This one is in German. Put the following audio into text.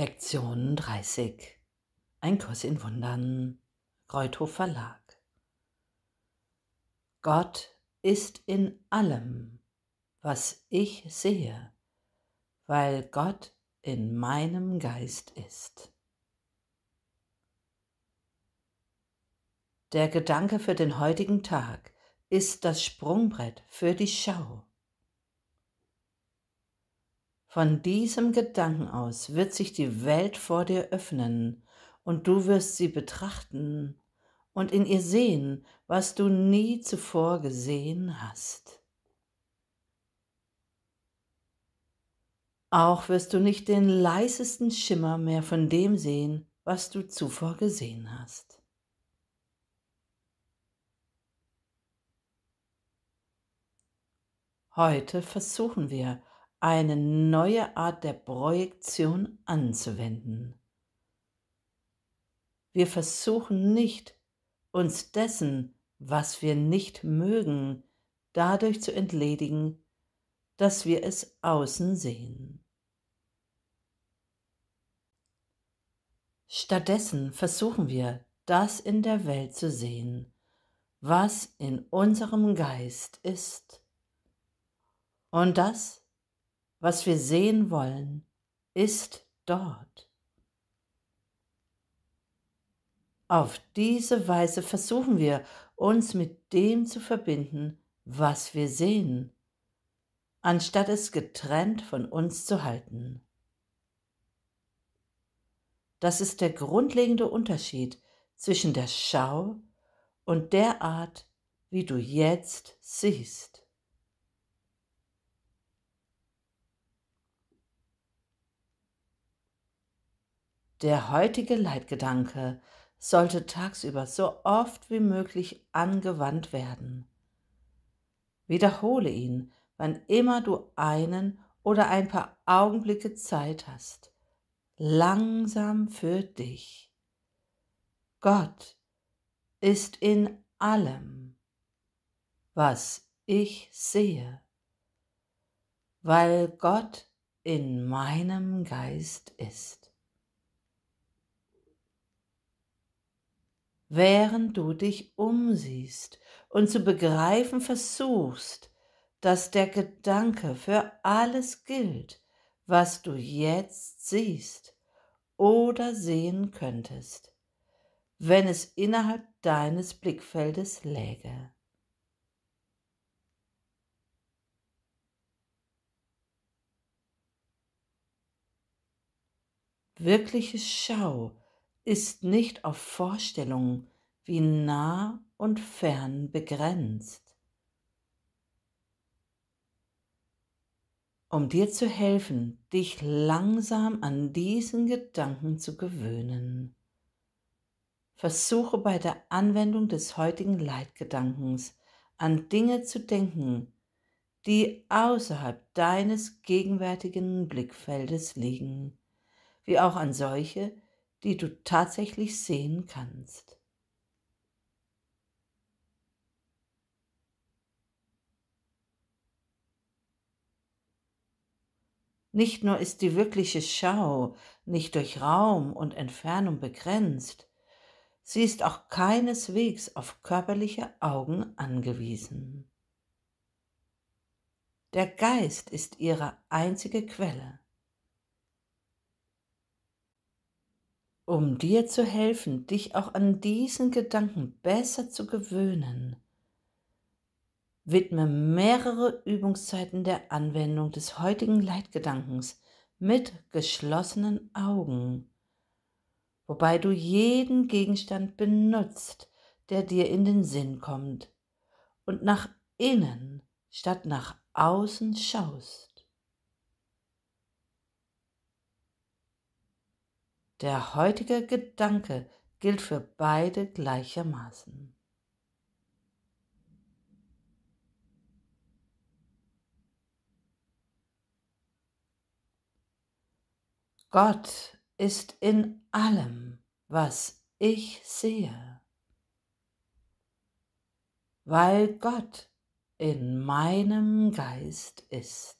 Lektion 30 Ein Kurs in Wundern Kreuthof Verlag Gott ist in allem, was ich sehe, weil Gott in meinem Geist ist. Der Gedanke für den heutigen Tag ist das Sprungbrett für die Schau. Von diesem Gedanken aus wird sich die Welt vor dir öffnen und du wirst sie betrachten und in ihr sehen, was du nie zuvor gesehen hast. Auch wirst du nicht den leisesten Schimmer mehr von dem sehen, was du zuvor gesehen hast. Heute versuchen wir, eine neue Art der Projektion anzuwenden. Wir versuchen nicht, uns dessen, was wir nicht mögen, dadurch zu entledigen, dass wir es außen sehen. Stattdessen versuchen wir, das in der Welt zu sehen, was in unserem Geist ist. Und das was wir sehen wollen, ist dort. Auf diese Weise versuchen wir, uns mit dem zu verbinden, was wir sehen, anstatt es getrennt von uns zu halten. Das ist der grundlegende Unterschied zwischen der Schau und der Art, wie du jetzt siehst. Der heutige Leitgedanke sollte tagsüber so oft wie möglich angewandt werden. Wiederhole ihn, wann immer du einen oder ein paar Augenblicke Zeit hast. Langsam für dich. Gott ist in allem, was ich sehe, weil Gott in meinem Geist ist. Während du dich umsiehst und zu begreifen versuchst, dass der Gedanke für alles gilt, was du jetzt siehst oder sehen könntest, wenn es innerhalb deines Blickfeldes läge. Wirkliche Schau ist nicht auf Vorstellungen wie nah und fern begrenzt. Um dir zu helfen, dich langsam an diesen Gedanken zu gewöhnen, versuche bei der Anwendung des heutigen Leitgedankens an Dinge zu denken, die außerhalb deines gegenwärtigen Blickfeldes liegen, wie auch an solche, die du tatsächlich sehen kannst. Nicht nur ist die wirkliche Schau nicht durch Raum und Entfernung begrenzt, sie ist auch keineswegs auf körperliche Augen angewiesen. Der Geist ist ihre einzige Quelle. Um dir zu helfen, dich auch an diesen Gedanken besser zu gewöhnen. Widme mehrere Übungszeiten der Anwendung des heutigen Leitgedankens mit geschlossenen Augen, wobei du jeden Gegenstand benutzt, der dir in den Sinn kommt und nach innen statt nach außen schaust. Der heutige Gedanke gilt für beide gleichermaßen. Gott ist in allem, was ich sehe, weil Gott in meinem Geist ist.